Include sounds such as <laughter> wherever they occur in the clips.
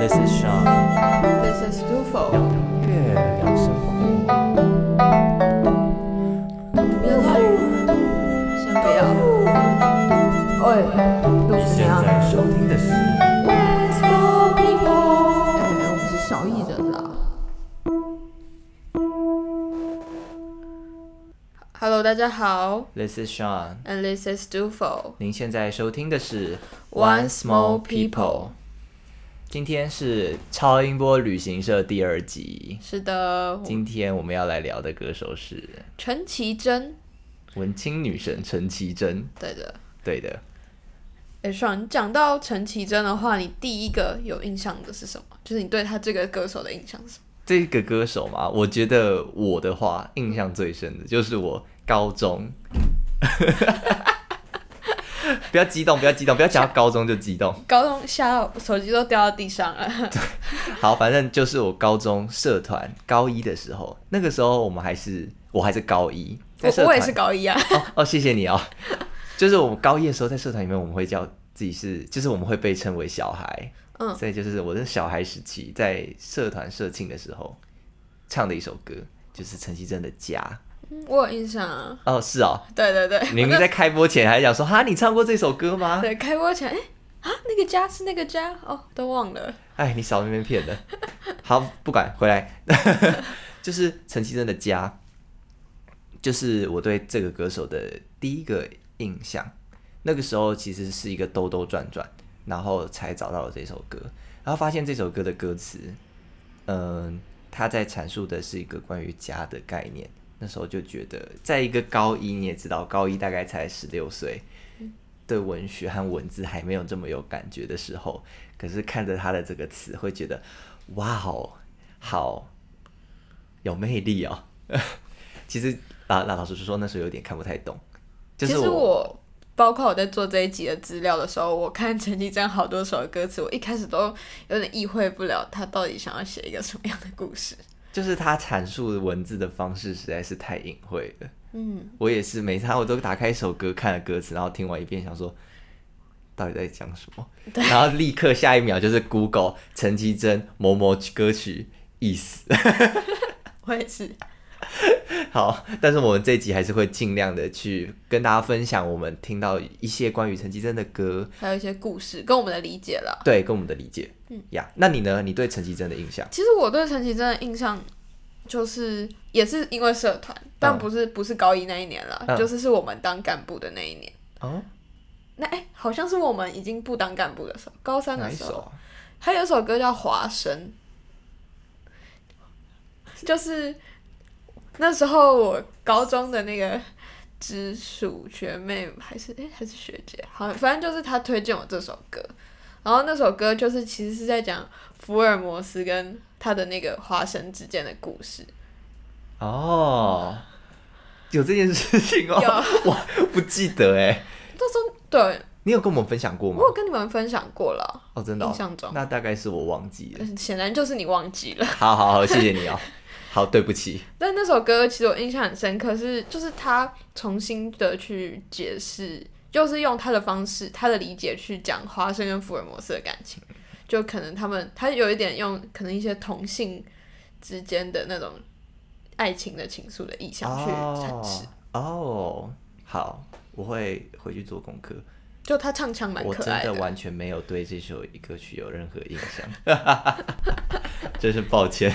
This is Sean，This is Dufo。音乐聊生活。不要闹，先不要。喂，都你现是怎样？在收听的是哎，我们是小艺人啦。Hello，大家好 This is Sean，，and this is Dufo。您现在收听的是 One Small People。今天是超音波旅行社第二集。是的，今天我们要来聊的歌手是陈绮贞。文青女神陈绮贞。对的。对的，哎，爽，讲到陈绮贞的话，你第一个有印象的是什么？就是你对她这个歌手的印象是什么？这个歌手嘛，我觉得我的话印象最深的就是我高中。<laughs> 不要激动，不要激动，不要讲到高中就激动。高中吓到手机都掉到地上了。<laughs> 好，反正就是我高中社团高一的时候，那个时候我们还是我还是高一，在社我我也是高一啊。哦哦，谢谢你哦。<laughs> 就是我们高一的时候在社团里面，我们会叫自己是，就是我们会被称为小孩，嗯所以就是我的小孩时期在社团社庆的时候唱的一首歌，就是陈绮贞的《家嗯我有印象啊。》。哦，是哦，对对对，明明在开播前还讲说哈，你唱过这首歌吗？<laughs> 对开播前，哎、啊，那个家是那个家哦，都忘了。哎，你少那边骗的。好，不管回来，<laughs> 就是陈绮贞的家，就是我对这个歌手的第一个印象。那个时候其实是一个兜兜转转，然后才找到了这首歌，然后发现这首歌的歌词，嗯、他在阐述的是一个关于家的概念。那时候就觉得，在一个高一，你也知道，高一大概才十六岁，对文学和文字还没有这么有感觉的时候，可是看着他的这个词，会觉得哇哦，好有魅力哦。<laughs> 其实老老老实说，那时候有点看不太懂。就是其实我包括我在做这一集的资料的时候，我看陈绮贞好多首歌词，我一开始都有点意会不了他到底想要写一个什么样的故事。就是他阐述文字的方式实在是太隐晦了。嗯，我也是，每次我都打开一首歌，看了歌词，然后听完一遍，想说到底在讲什么，然后立刻下一秒就是 Google 陈绮贞某某歌曲意思。<laughs> 我也是。<laughs> 好，但是我们这一集还是会尽量的去跟大家分享我们听到一些关于陈绮贞的歌，还有一些故事跟我们的理解了。对，跟我们的理解。嗯呀那你呢？你对陈绮贞的印象？其实我对陈绮贞的印象就是也是因为社团，但不是、不是高一那一年了，嗯就是是我们当干部的那一年。哦，那哎、好像是我们已经不当干部的时候，高三的时候，哪一首啊？还有一首歌叫《华生》，就是那时候我高中的那个直属学妹还是哎、还是学姐，好，反正就是她推荐我这首歌，然后那首歌就是其实是在讲福尔摩斯跟他的那个花生之间的故事。哦，有这件事情哦，有我不记得哎。那时候对你有跟我们分享过吗我？有跟你们分享过了，哦，真的、哦印，象中，那大概是我忘记了。嗯显然就是你忘记了。好好好，谢谢你哦。好，对不起。但那首歌其实我印象很深刻，是就是他重新的去解释，就是用他的方式、他的理解去讲花生跟福尔摩斯的感情，就可能他们他有一点用可能一些同性之间的那种爱情的情愫的意向去阐释。哦哦，好，我会回去做功课。就他唱腔蛮我真可爱的完全没有对这首歌曲有任何印象，<laughs> 真是抱歉。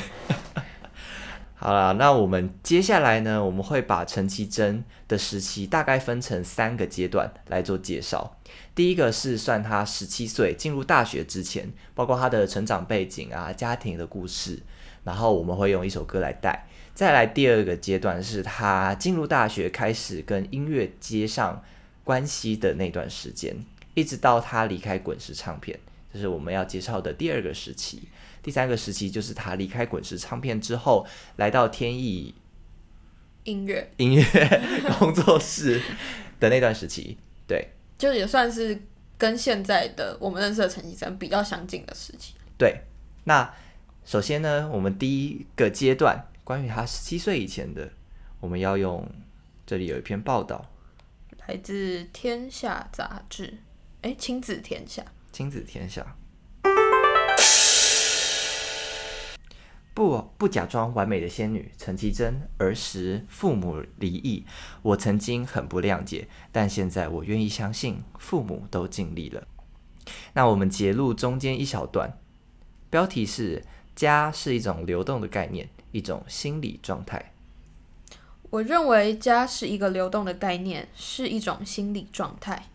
好啦，那我们接下来呢，我们会把陈绮贞的时期大概分成三个阶段来做介绍。第一个是算她十七岁进入大学之前，包括她的成长背景啊、家庭的故事，然后我们会用一首歌来带。再来第二个阶段是她进入大学开始跟音乐接上关系的那段时间，一直到她离开滚石唱片，这是我们要介绍的第二个时期。第三个时期就是他离开滚石唱片之后，来到天意音乐，音乐 <laughs> 工作室的那段时期。对就也算是跟现在的我们认识的陈绮贞比较相近的时期。对，那首先呢，我们第一个阶段关于他十七岁以前的，我们要用这里有一篇报道，来自《天下》杂志，哎，亲子天下。亲子天下。不不假装完美的仙女陈绮贞，儿时父母离异，我曾经很不谅解，但现在我愿意相信父母都尽力了。那我们截录中间一小段，标题是“家是一种流动的概念，一种心理状态”。我认为家是一个流动的概念，是一种心理状态。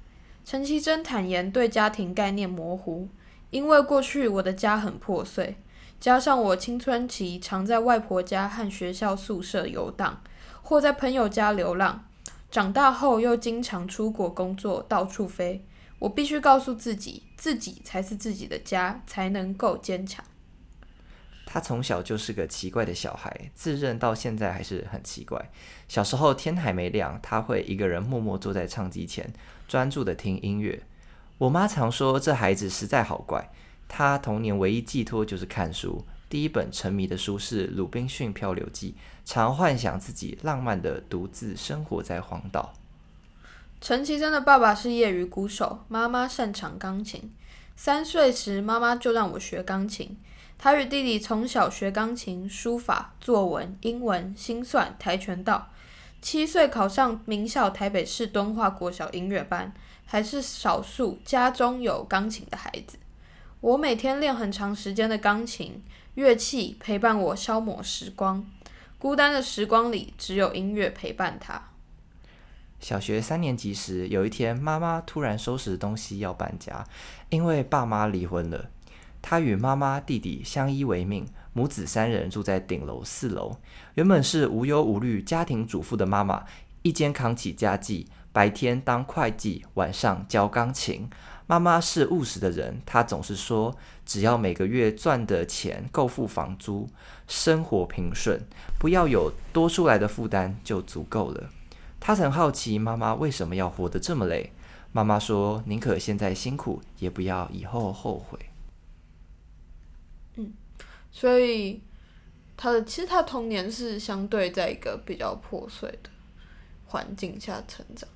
陈绮贞坦言对家庭概念模糊，因为过去我的家很破碎，加上我青春期常在外婆家和学校宿舍游荡，或在朋友家流浪，长大后又经常出国工作，到处飞。我必须告诉自己，自己才是自己的家，才能够坚强。他从小就是个奇怪的小孩，自认到现在还是很奇怪。小时候天还没亮，他会一个人默默坐在唱机前，专注的听音乐。我妈常说这孩子实在好怪。他童年唯一寄托就是看书，第一本沉迷的书是《鲁滨逊漂流记》，常幻想自己浪漫的独自生活在荒岛。陈绮贞的爸爸是业余鼓手，妈妈擅长钢琴。三岁时，妈妈就让我学钢琴。他与弟弟从小学钢琴、书法、作文、英文、心算、跆拳道。七岁考上名校台北市敦化国小音乐班，还是少数家中有钢琴的孩子。我每天练很长时间的钢琴，乐器陪伴我消磨时光。孤单的时光里，只有音乐陪伴他。小学三年级时，有一天，妈妈突然收拾东西要搬家，因为爸妈离婚了。他与妈妈、弟弟相依为命，母子三人住在顶楼四楼。原本是无忧无虑家庭主妇的妈妈，一肩扛起家计，白天当会计，晚上教钢琴。妈妈是务实的人，她总是说，只要每个月赚的钱够付房租，生活平顺，不要有多出来的负担就足够了。他曾好奇妈妈为什么要活得这么累。妈妈说：“宁可现在辛苦，也不要以后后悔。”嗯所以他的其实他童年是相对在一个比较破碎的环境下成长。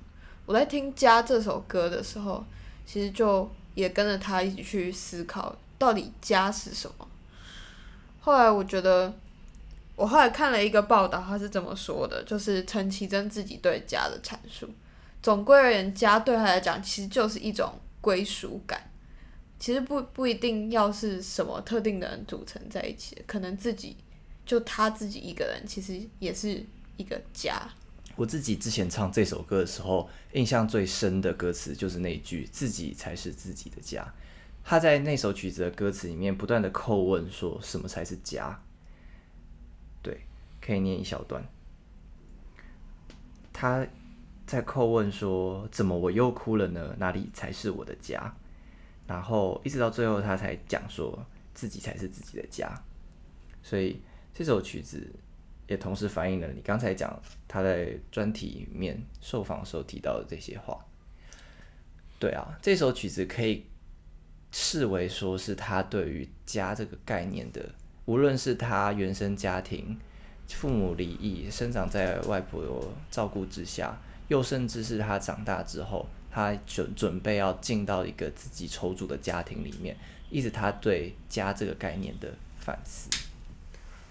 我在听《家》这首歌的时候，其实就也跟着他一起去思考，到底家是什么。后来我觉得，我后来看了一个报道，他是这么说的，就是陈绮贞自己对家的阐述。总归而言，家对他来讲，其实就是一种归属感。其实不不一定要是什么特定的人组成在一起，可能自己就他自己一个人，其实也是一个家。我自己之前唱这首歌的时候，印象最深的歌词就是那句“自己才是自己的家”。他在那首曲子的歌词里面不断的叩问，说什么才是家？对，可以念一小段。他在叩问说：“怎么我又哭了呢？哪里才是我的家？”然后一直到最后，他才讲说自己才是自己的家，所以这首曲子也同时反映了你刚才讲他在专题里面受访时候提到的这些话。对啊，这首曲子可以视为说是他对于家这个概念的，无论是他原生家庭父母离异，生长在外婆照顾之下，又甚至是他长大之后。他准准备要进到一个自己筹组的家庭里面，一直他对家这个概念的反思。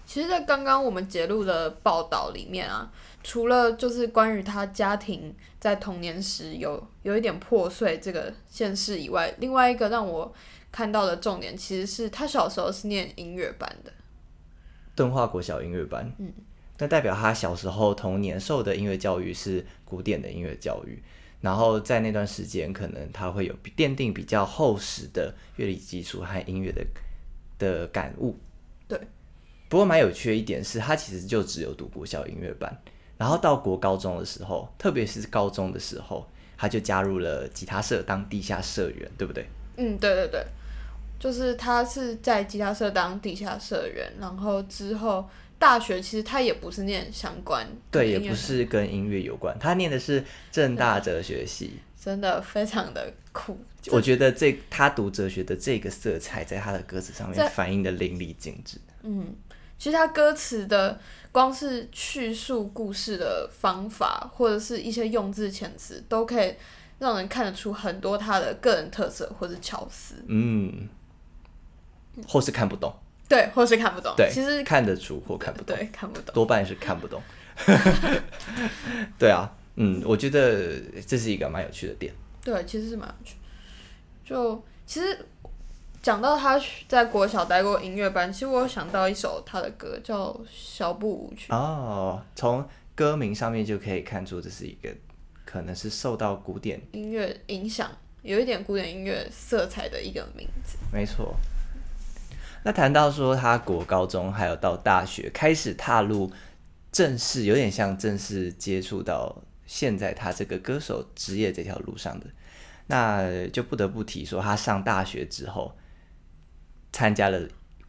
其实，在刚刚我们揭露的报道里面啊，除了就是关于他家庭在童年时有有一点破碎这个现实以外，另外一个让我看到的重点，其实是他小时候是念音乐班的，敦化国小音乐班。嗯，那代表他小时候童年受的音乐教育是古典的音乐教育。然后在那段时间，可能他会有奠定比较厚实的乐理基础和音乐的的感悟。对。不过蛮有趣的一点是，他其实就只有读国小音乐班，然后到国高中的时候，特别是高中的时候，他就加入了吉他社当地下社员，对不对？嗯，对对对，就是他是在吉他社当地下社员，然后之后。大学其实他也不是念相关，对，也不是跟音乐有关，他念的是正大哲学系，真的非常的酷。我觉得这他读哲学的这个色彩，在他的歌词上面反映的淋漓尽致。嗯，其实他歌词的光是叙述故事的方法，或者是一些用字遣词，都可以让人看得出很多他的个人特色或者巧思。嗯，或是看不懂。对，或是看不懂。对，其实看得出或看不懂，对看不懂。多半是看不懂。<laughs> 对啊，嗯，我觉得这是一个蛮有趣的点。对，其实是蛮有趣。就其实讲到他在国小待过音乐班，其实我有想到一首他的歌叫《小步舞曲》。哦，从歌名上面就可以看出这是一个可能是受到古典音乐影响，有一点古典音乐色彩的一个名字。没错。那谈到说他国高中还有到大学开始踏入正式，有点像正式接触到现在他这个歌手职业这条路上的，那就不得不提说他上大学之后参加了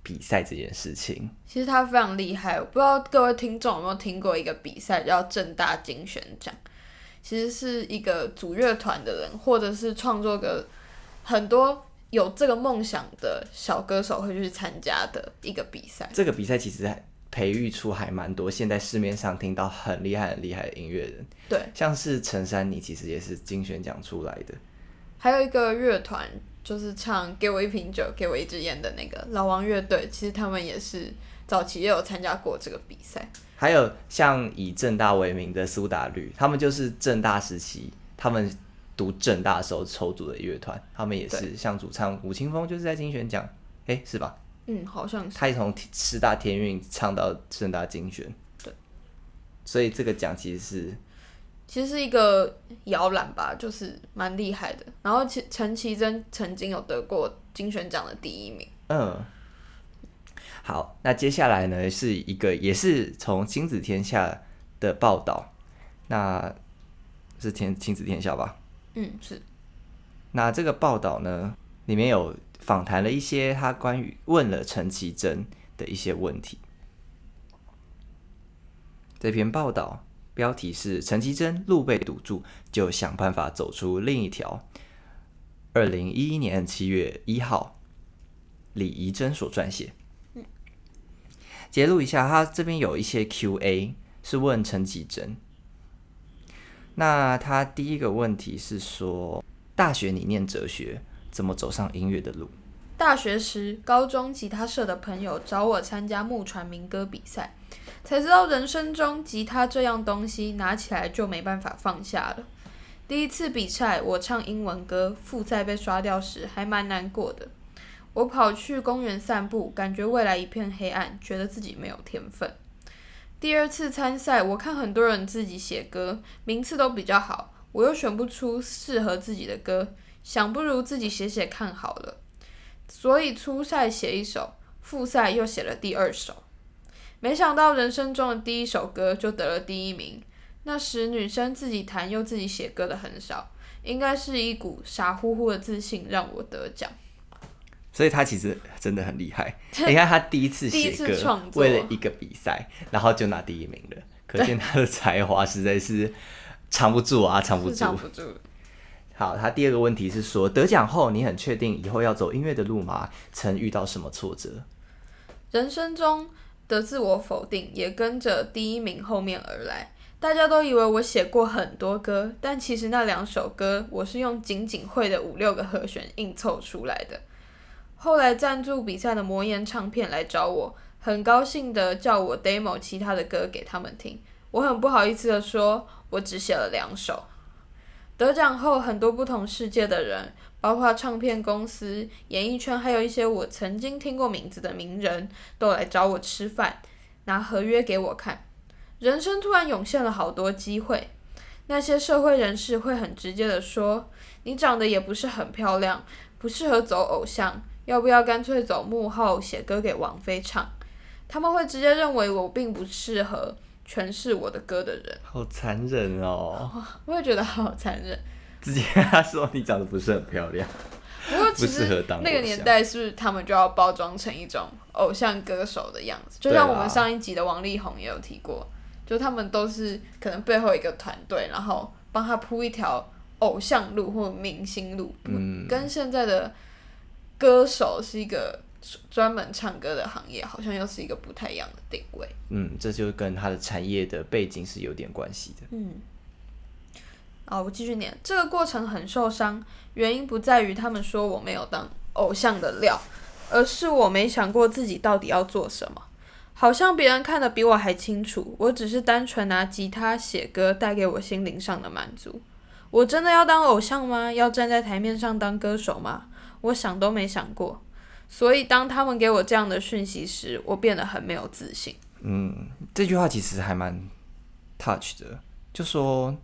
比赛这件事情。其实他非常厉害，我不知道各位听众有没有听过一个比赛叫正大金选奖，其实是一个组乐团的人或者是创作个很多。有这个梦想的小歌手会去参加的一个比赛。这个比赛其实还培育出还蛮多现在市面上听到很厉害很厉害的音乐人。对，像是陈珊妮，其实也是金选奖出来的。还有一个乐团，就是唱《给我一瓶酒，给我一支烟》的那个老王乐队，其实他们也是早期也有参加过这个比赛。还有像以正大为名的苏打绿，他们就是正大时期他们。读正大的时候筹组的乐团，他们也是像主唱吴青峰，就是在金选奖，哎，是吧？嗯，好像是。他也从师大天韵唱到正大金选，对。所以这个奖其实是，其实是一个摇篮吧，就是蛮厉害的。然后陈陈绮贞曾经有得过金选奖的第一名。嗯。好，那接下来呢是一个也是从亲子天下的报道，那是天亲子天下吧？嗯，是。那这个报道呢，里面有访谈了一些他关于问了陈绮贞的一些问题。这篇报道标题是“陈绮贞路被堵住，就想办法走出另一条”。二零一一年七月一号，李怡珍所撰写。揭露一下，他这边有一些 Q&A 是问陈绮贞。那他第一个问题是说，大学你念哲学，怎么走上音乐的路？大学时，高中吉他社的朋友找我参加木船民歌比赛，才知道人生中吉他这样东西拿起来就没办法放下了。第一次比赛，我唱英文歌，复赛被刷掉时，还蛮难过的。我跑去公园散步，感觉未来一片黑暗，觉得自己没有天分。第二次参赛，我看很多人自己写歌，名次都比较好，我又选不出适合自己的歌，想不如自己写写看好了。所以初赛写一首，复赛又写了第二首，没想到人生中的第一首歌就得了第一名。那时女生自己弹又自己写歌的很少，应该是一股傻乎乎的自信让我得奖。所以他其实真的很厉害。<laughs> 你看他第一次写歌，为了一个比赛，然后就拿第一名了，可见他的才华实在是藏不住啊，藏不住。藏不住。好，他第二个问题是说，得奖后你很确定以后要走音乐的路吗？曾遇到什么挫折？人生中的自我否定也跟着第一名后面而来。大家都以为我写过很多歌，但其实那两首歌我是用仅仅会的五六个和弦硬凑出来的。后来赞助比赛的魔岩唱片来找我，很高兴的叫我 demo 其他的歌给他们听。我很不好意思的说，我只写了两首。得奖后，很多不同世界的人，包括唱片公司、演艺圈，还有一些我曾经听过名字的名人，都来找我吃饭，拿合约给我看。人生突然涌现了好多机会。那些社会人士会很直接的说：“你长得也不是很漂亮，不适合走偶像。”要不要干脆走幕后写歌给王菲唱？他们会直接认为我并不适合诠释我的歌的人。好残忍哦！<laughs> 我也觉得好残忍。直接他说你长得不是很漂亮，<laughs> 不过其实那个年代是不是他们就要包装成一种偶像歌手的样子？就像我们上一集的王力宏也有提过，就他们都是可能背后一个团队，然后帮他铺一条偶像路或明星路，嗯，跟现在的。歌手是一个专门唱歌的行业，好像又是一个不太一样的定位。嗯，这就跟他的产业的背景是有点关系的。嗯，啊，我继续念。这个过程很受伤，原因不在于他们说我没有当偶像的料，而是我没想过自己到底要做什么。好像别人看得比我还清楚，我只是单纯拿吉他写歌带给我心灵上的满足。我真的要当偶像吗？要站在台面上当歌手吗？我想都没想过。所以当他们给我这样的讯息时，我变得很没有自信。嗯，这句话其实还蛮 touch 的，就说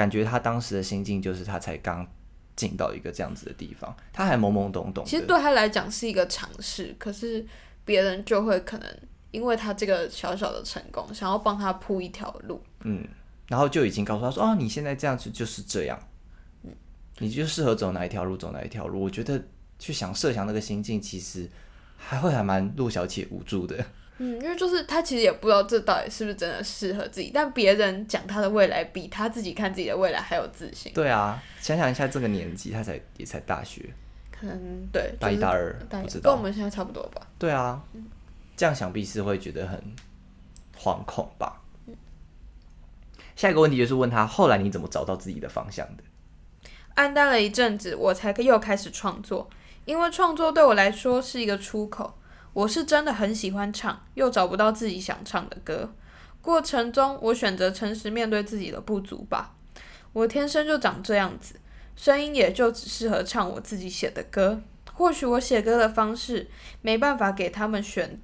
感觉他当时的心境就是他才刚进到一个这样子的地方，他还懵懵懂懂。其实对他来讲是一个尝试，可是别人就会可能因为他这个小小的成功，想要帮他铺一条路。嗯，然后就已经告诉他说：“哦，你现在这样子就是这样，嗯你就适合走哪一条路，走哪一条路。”我觉得去想设想那个心境，其实还会还蛮弱小且无助的。嗯，因为就是他其实也不知道这到底是不是真的适合自己，但别人讲他的未来比他自己看自己的未来还有自信。对啊，想想一下这个年纪，他才也才大学可能对，大一、就是大二，大不知道。跟我们现在差不多吧。对啊，这样想必是会觉得很惶恐吧。下一个问题就是问他，后来你怎么找到自己的方向的？暗淡了一阵子，我才又开始创作，因为创作对我来说是一个出口。我是真的很喜欢唱，又找不到自己想唱的歌。过程中，我选择诚实面对自己的不足吧。我天生就长这样子，声音也就只适合唱我自己写的歌。或许我写歌的方式没办法给他们选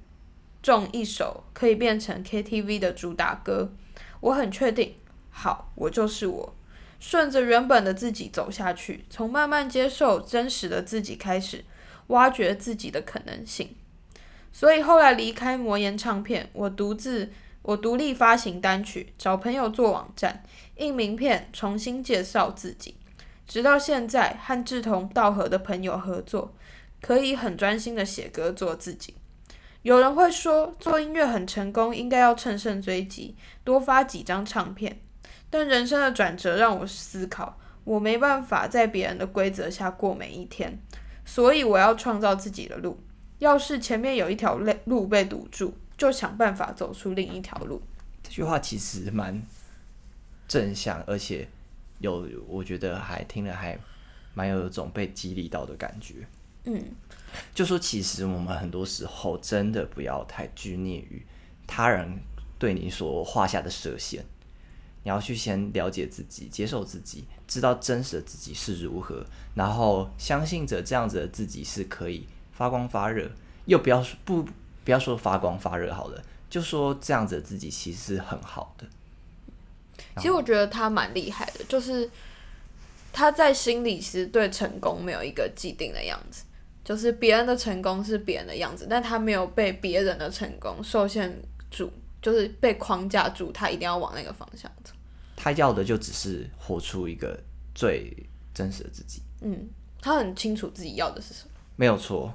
中一首可以变成 KTV 的主打歌。我很确定，好，我就是我。顺着原本的自己走下去，从慢慢接受真实的自己开始，挖掘自己的可能性。所以后来离开魔岩唱片，我独自我独立发行单曲，找朋友做网站，印名片，重新介绍自己。直到现在，和志同道合的朋友合作，可以很专心的写歌做自己。有人会说，做音乐很成功，应该要乘胜追击，多发几张唱片。但人生的转折让我思考，我没办法在别人的规则下过每一天，所以我要创造自己的路。要是前面有一条路路被堵住，就想办法走出另一条路。这句话其实蛮正向，而且有我觉得还听了还蛮有一种被激励到的感觉。嗯，就说其实我们很多时候真的不要太拘泥于他人对你所画下的设限，你要去先了解自己，接受自己，知道真实的自己是如何，然后相信着这样子的自己是可以发光发热，又不要说不不要说发光发热好了，就说这样子的自己其实是很好的。其实我觉得他蛮厉害的，就是他在心里其实对成功没有一个既定的样子，就是别人的成功是别人的样子，但他没有被别人的成功受限住，就是被框架住，他一定要往那个方向走。他要的就只是活出一个最真实的自己，嗯，他很清楚自己要的是什么。没有错。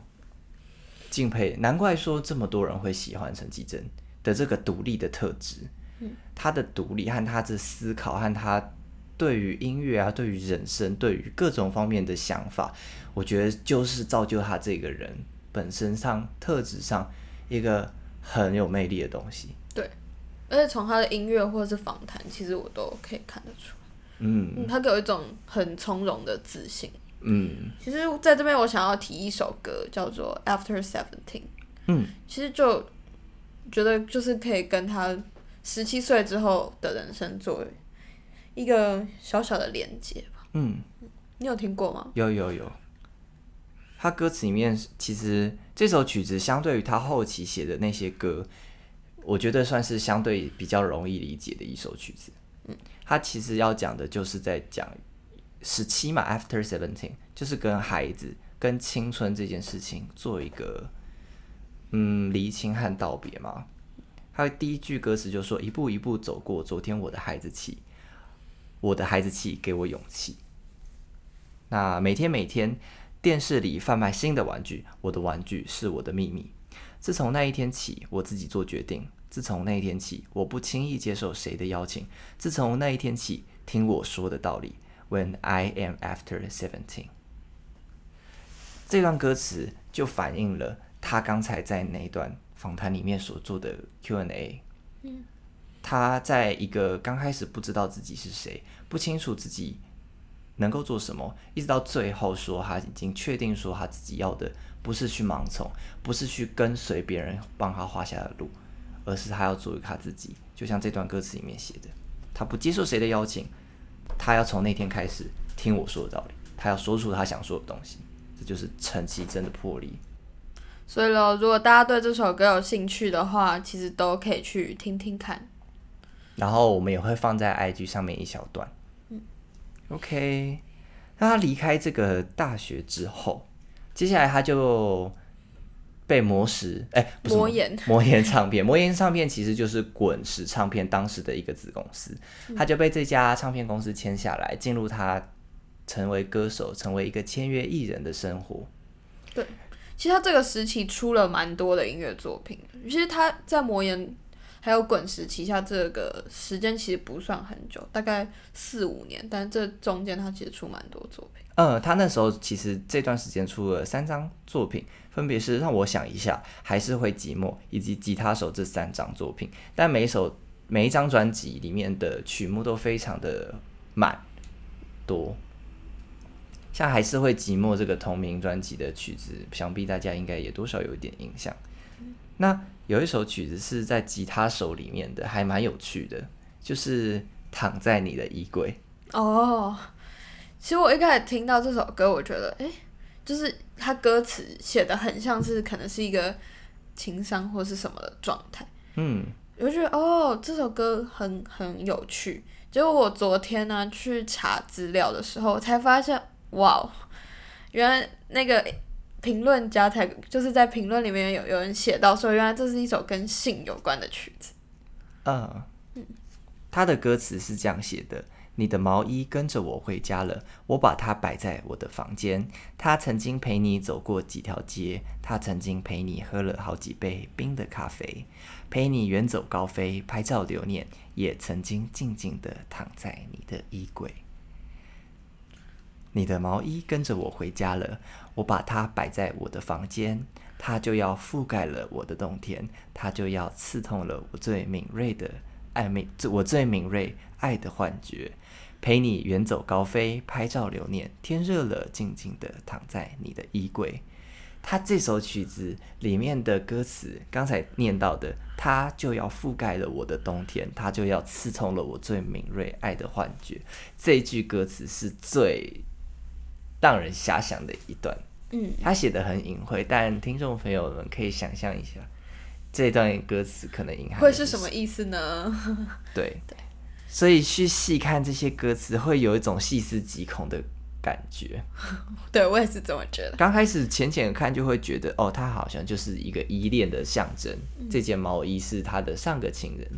敬佩，难怪说这么多人会喜欢陈绮贞的这个独立的特质。他的独立和他的思考和他对于音乐啊、对于人生、对于各种方面的想法，我觉得就是造就他这个人本身上特质上一个很有魅力的东西。对而且从他的音乐或者是访谈，其实我都可以看得出来，嗯嗯，他给我一种很从容的自信。嗯其实在这边我想要提一首歌，叫做《After Seventeen》。嗯，其实就觉得就是可以跟他十七岁之后的人生作为一个小小的连接吧。嗯，你有听过吗？有有有。他歌词里面其实这首曲子相对于他后期写的那些歌，我觉得算是相对比较容易理解的一首曲子。嗯，他其实要讲的就是在讲十七嘛，After Seventeen，就是跟孩子、跟青春这件事情做一个嗯厘清和道别嘛。他第一句歌词就说：“一步一步走过昨天我的孩子气，我的孩子气给我勇气。”那每天每天，电视里贩卖新的玩具，我的玩具是我的秘密。自从那一天起，我自己做决定。自从那一天起，我不轻易接受谁的邀请。自从那一天起，听我说的道理。When I am after seventeen，这段歌词就反映了他刚才在那一段访谈里面所做的 Q&A。他在一个刚开始不知道自己是谁，不清楚自己能够做什么，一直到最后说他已经确定说他自己要的不是去盲从，不是去跟随别人帮他画下的路，而是他要做一个他自己。就像这段歌词里面写的，他不接受谁的邀请，他要从那天开始听我说的道理，他要说出他想说的东西，这就是陈绮贞的魄力。所以咯，如果大家对这首歌有兴趣的话，其实都可以去听听看。然后我们也会放在 IG 上面一小段。嗯，OK。那他离开这个大学之后，接下来他就被魔石哎，不是魔岩魔岩唱片，魔岩唱片其实就是滚石唱片当时的一个子公司，他就被这家唱片公司签下来，进入他成为歌手，成为一个签约艺人的生活。对，其实他这个时期出了蛮多的音乐作品，其实他在魔岩。还有滚石旗下这个时间其实不算很久，大概四五年，但这中间他其实出蛮多作品。嗯，他那时候其实这段时间出了三张作品，分别是让我想一下，还是会寂寞，以及吉他手这三张作品。但每一首每一张专辑里面的曲目都非常的满多，像还是会寂寞这个同名专辑的曲子，想必大家应该也多少有一点印象。那有一首曲子是在吉他手里面的，还蛮有趣的，就是躺在你的衣柜。哦，其实我一开始听到这首歌，我觉得，哎，就是它歌词写的很像是可能是一个情商或是什么的状态。嗯，我就觉得哦，这首歌很很有趣。结果我昨天呢去查资料的时候，才发现，哇，原来那个。评论家才就是在评论里面有有人写到说，原来这是一首跟性有关的曲子。嗯，他的歌词是这样写的：你的毛衣跟着我回家了，我把它摆在我的房间。他曾经陪你走过几条街，他曾经陪你喝了好几杯冰的咖啡，陪你远走高飞，拍照留念，也曾经静静的躺在你的衣柜。你的毛衣跟着我回家了，我把它摆在我的房间，它就要覆盖了我的冬天，它就要刺痛了我最敏锐的爱美，我最敏锐爱的幻觉。陪你远走高飞，拍照留念。天热了，静静的躺在你的衣柜。他这首曲子里面的歌词，刚才念到的，它就要覆盖了我的冬天，它就要刺痛了我最敏锐爱的幻觉。这句歌词是最。让人遐想的一段，嗯，他写的很隐晦，但听众朋友们可以想象一下，这段歌词可能隐含会是什么意思呢？<laughs> 对对，所以去细看这些歌词，会有一种细思极恐的感觉。<laughs> 对我也是这么觉得。刚开始浅浅看就会觉得，哦，他好像就是一个依恋的象征，这件毛衣是他的上个情人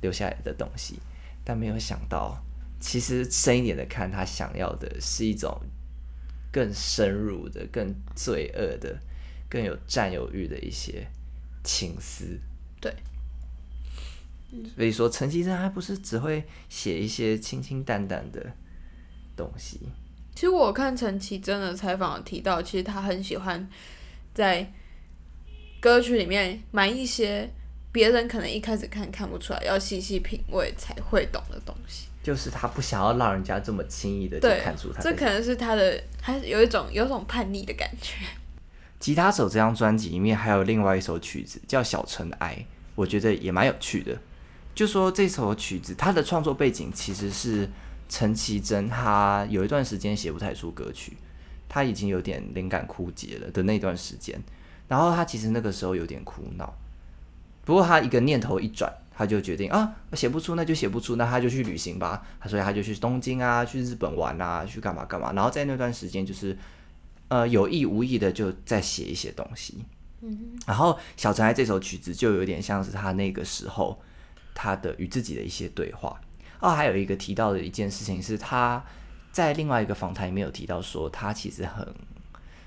留下来的东西，但没有想到，其实深一点的看，他想要的是一种。更深入的、更罪恶的、更有占有欲的一些情思。对，所以说陈绮贞还不是只会写一些清清淡淡的东西。其实我看陈绮贞的采访提到，其实她很喜欢在歌曲里面埋一些别人可能一开始看看不出来，要细细品味才会懂的东西。就是他不想要让人家这么轻易的就看出他，这可能是他的，还有一种有种叛逆的感觉。吉他手这张专辑里面还有另外一首曲子叫《小尘埃》，我觉得也蛮有趣的。就说这首曲子，它的创作背景其实是陈绮贞，她有一段时间写不太出歌曲，他已经有点灵感枯竭了的那段时间，然后他其实那个时候有点苦恼，不过他一个念头一转。他就决定啊，写不出那就写不出，那他就去旅行吧。他所以他就去东京啊，去日本玩啊，去干嘛干嘛。然后在那段时间，就是呃有意无意的就在写一些东西。嗯，然后《小尘埃》这首曲子就有点像是他那个时候他的与自己的一些对话。哦，还有一个提到的一件事情是，他在另外一个访谈里面有提到说，他其实很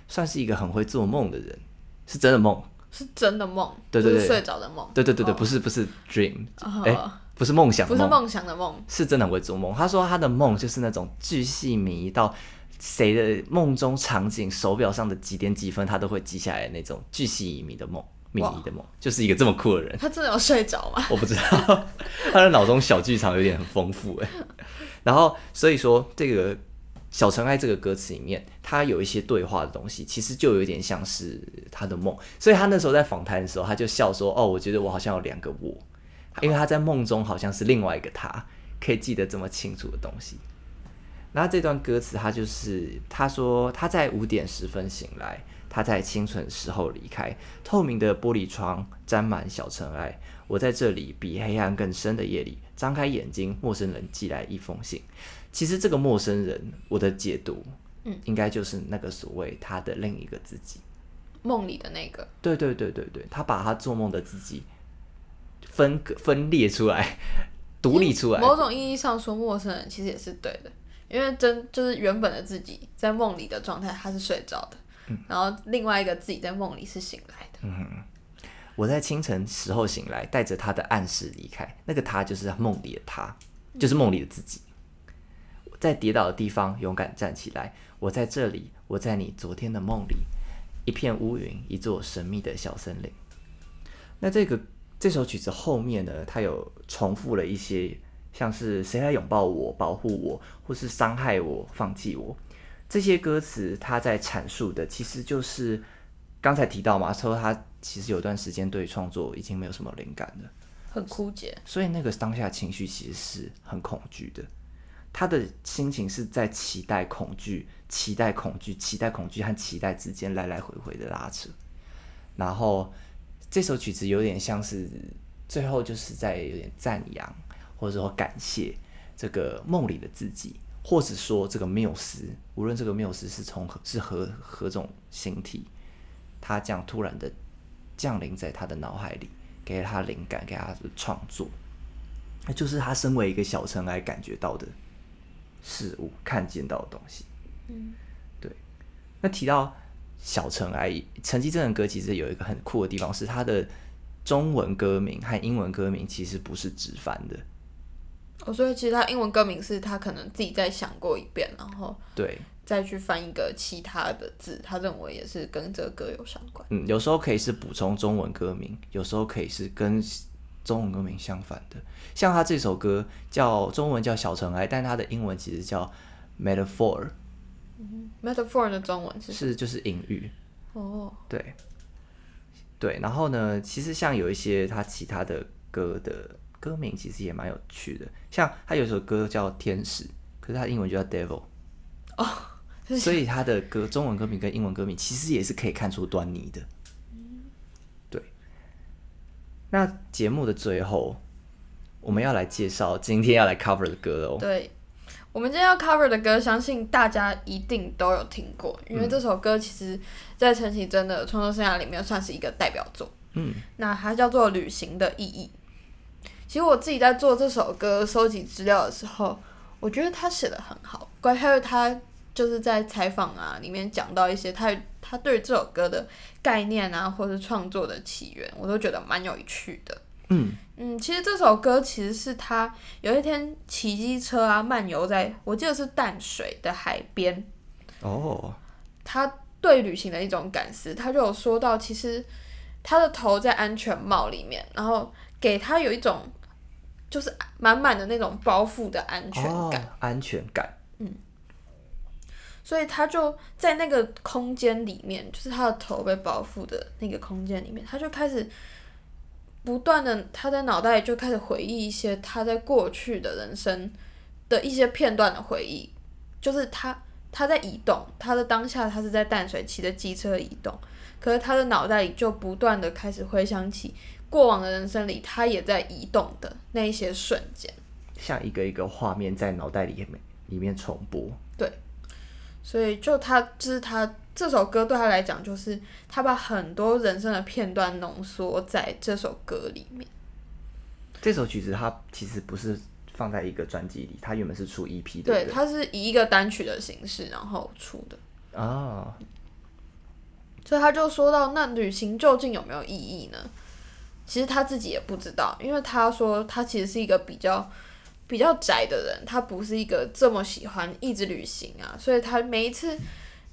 算是一个很会做梦的人，是真的梦。是真的梦，对对对，睡着的梦，对对对对，不是不是 dream，哎，不是梦想，不是梦。想的梦，是真的会做梦。他说他的梦就是那种巨细迷到谁的梦中场景，手表上的几点几分，他都会记下来那种巨细迷的梦，迷离的梦，就是一个这么酷的人。他真的有睡着吗？<laughs> 我不知道，他的脑中小剧场有点很丰富哎。然后所以说这个《小尘埃这个歌词里面，他有一些对话的东西，其实就有点像是他的梦。所以他那时候在访谈的时候，他就笑说：“哦，我觉得我好像有两个我，因为他在梦中好像是另外一个他，可以记得这么清楚的东西。”那这段歌词，他就是他说他在五点十分醒来，他在清晨时候离开，透明的玻璃窗沾满小尘埃。我在这里比黑暗更深的夜里，张开眼睛，陌生人寄来一封信。其实这个陌生人，我的解读，嗯，应该就是那个所谓他的另一个自己，梦里的那个。对对对对对，他把他做梦的自己分分裂出来，独立出来。某种意义上说，陌生人其实也是对的，因为真就是原本的自己在梦里的状态，他是睡着的，然后另外一个自己在梦里是醒来的。嗯，我在清晨时候醒来，带着他的暗示离开，那个他就是梦里的他，就是梦里的自己。在跌倒的地方勇敢站起来。我在这里，我在你昨天的梦里，一片乌云，一座神秘的小森林。那这个这首曲子后面呢，它有重复了一些，像是谁来拥抱我、保护我，或是伤害我、放弃我这些歌词，它在阐述的其实就是刚才提到嘛，说他其实有段时间对创作已经没有什么灵感了，很枯竭，所以那个当下情绪其实是很恐惧的。他的心情是在期待、恐惧、期待、恐惧、期待、恐惧和期待之间来来回回的拉扯。然后这首曲子有点像是最后就是在有点赞扬或者说感谢这个梦里的自己，或者说这个缪斯，无论这个缪斯是从是何何种形体，他这样突然的降临在他的脑海里，给他灵感，给他创作，那就是他身为一个小尘埃感觉到的。事物看见到的东西，嗯，对。那提到小尘埃，陈绮贞的歌其实有一个很酷的地方，是他的中文歌名和英文歌名其实不是直翻的。哦，所以其实他英文歌名是他可能自己再想过一遍，然后对再去翻一个其他的字，他认为也是跟这个歌有相关。嗯，有时候可以是补充中文歌名，有时候可以是跟。中文歌名相反的，像他这首歌叫中文叫小尘埃，但它的英文其实叫 metaphor。metaphor 的中文是是就是隐喻。哦，对，对，然后呢，其实像有一些他其他的歌的歌名其实也蛮有趣的，像他有首歌叫天使，可是他英文就叫 devil。哦，所以他的歌中文歌名跟英文歌名其实也是可以看出端倪的。对那节目的最后，我们要来介绍今天要来 cover 的歌哦。对，我们今天要 cover 的歌，相信大家一定都有听过，因为这首歌其实，在陈绮贞的创作生涯里面算是一个代表作。嗯，那它叫做《旅行的意义》。其实我自己在做这首歌收集资料的时候，我觉得他写的很好，关还有他。就是在采访啊里面讲到一些他他对这首歌的概念啊，或是创作的起源，我都觉得蛮有趣的。嗯。嗯，其实这首歌其实是他有一天骑机车啊漫游在我记得是淡水的海边。哦，他对旅行的一种感思，他就有说到，其实他的头在安全帽里面，然后给他有一种就是满满的那种包覆的安全感，安全感。所以他就在那个空间里面，就是他的头被包覆的那个空间里面，他就开始不断的，他在脑袋里就开始回忆一些他在过去的人生的一些片段的回忆，就是他他在移动，他的当下他是在淡水骑的机车移动，可是他的脑袋里就不断的开始回想起过往的人生里他也在移动的那一些瞬间，像一个一个画面在脑袋里面里面重播，对。所以，就他，就是他这首歌对他来讲，就是他把很多人生的片段浓缩在这首歌里面。这首曲子它其实不是放在一个专辑里，它原本是出 EP 的。对，它是以一个单曲的形式然后出的。啊。所以他就说到，那旅行究竟有没有意义呢？其实他自己也不知道，因为他说他其实是一个比较。比较宅的人，他不是一个这么喜欢一直旅行啊，所以他每一次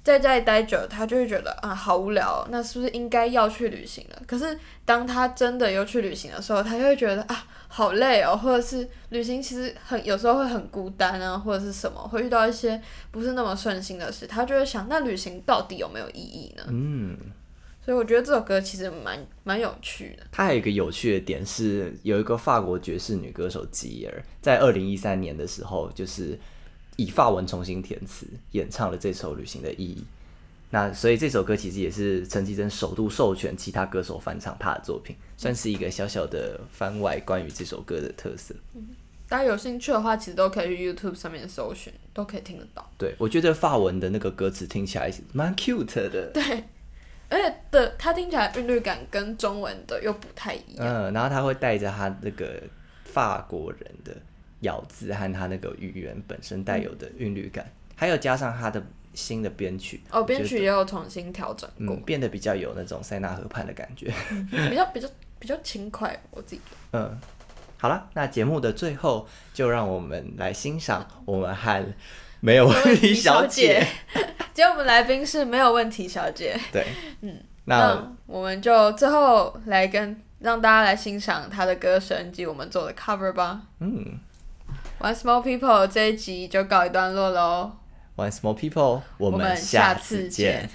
在家里待久，他就会觉得啊好无聊，那是不是应该要去旅行了？可是当他真的又去旅行的时候，他就会觉得啊好累哦，或者是旅行其实很有时候会很孤单啊，或者是什么会遇到一些不是那么顺心的事，他就会想那旅行到底有没有意义呢？嗯，所以我觉得这首歌其实蛮蛮有趣的。它还有一个有趣的点是，有一个法国爵士女歌手吉尔，在二零一三年的时候，就是以法文重新填词，演唱了这首《旅行的意义》。那所以这首歌其实也是陈绮贞首度授权其他歌手翻唱她的作品，算是一个小小的番外关于这首歌的特色。大家有兴趣的话，其实都可以去 YouTube 上面搜寻，都可以听得到。对我觉得法文的那个歌词听起来蛮 cute 的，对，而且的它听起来韵律感跟中文的又不太一样。嗯，然后他会带着他那个法国人的咬字和他那个语言本身带有的韵律感，还有加上他的新的编曲，哦，编曲也有重新调整过，嗯变得比较有那种塞纳河畔的感觉。比较比较比较轻快，我自己。<laughs> 嗯，好了，那节目的最后就让我们来欣赏我们和没有问题小姐。<laughs> 今天我们来宾是没有问题小姐，对，嗯，那那我们就最后来跟让大家来欣赏她的歌声及我们做的 cover 吧。嗯。One Small People 这一集就告一段落喽，，One Small People，我我们们下下次见。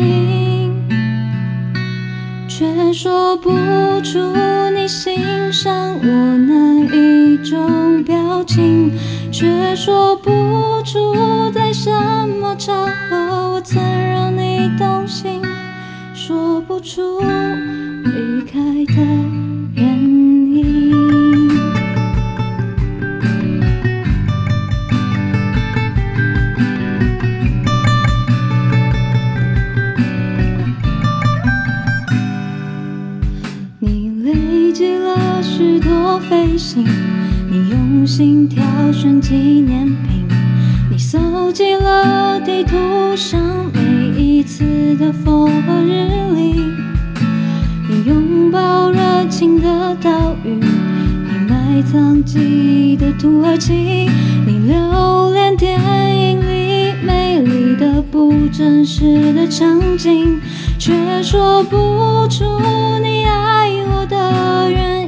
影，却说不出你欣赏我哪一种表情，却说不出在什么场合我曾让你动心，说不出离开的飞行，你用心挑选纪念品，你搜集了地图上每一次的风和日丽，你拥抱热情的岛屿，你埋藏记忆的土耳其，你留恋电影里美丽的不真实的场景，却说不出你爱我的原因，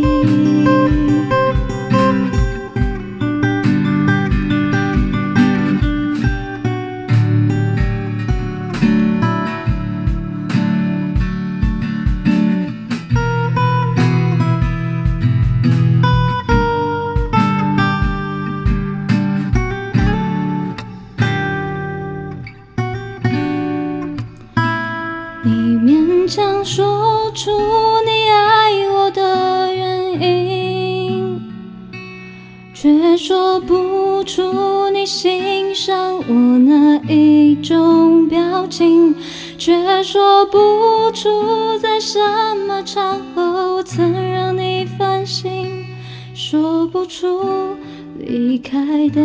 说不出在什么场合我曾让你分心，说不出离开的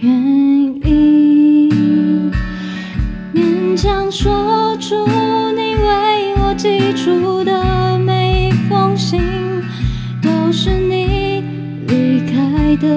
原因。勉强说出你为我寄出的每一封信，都是你离开的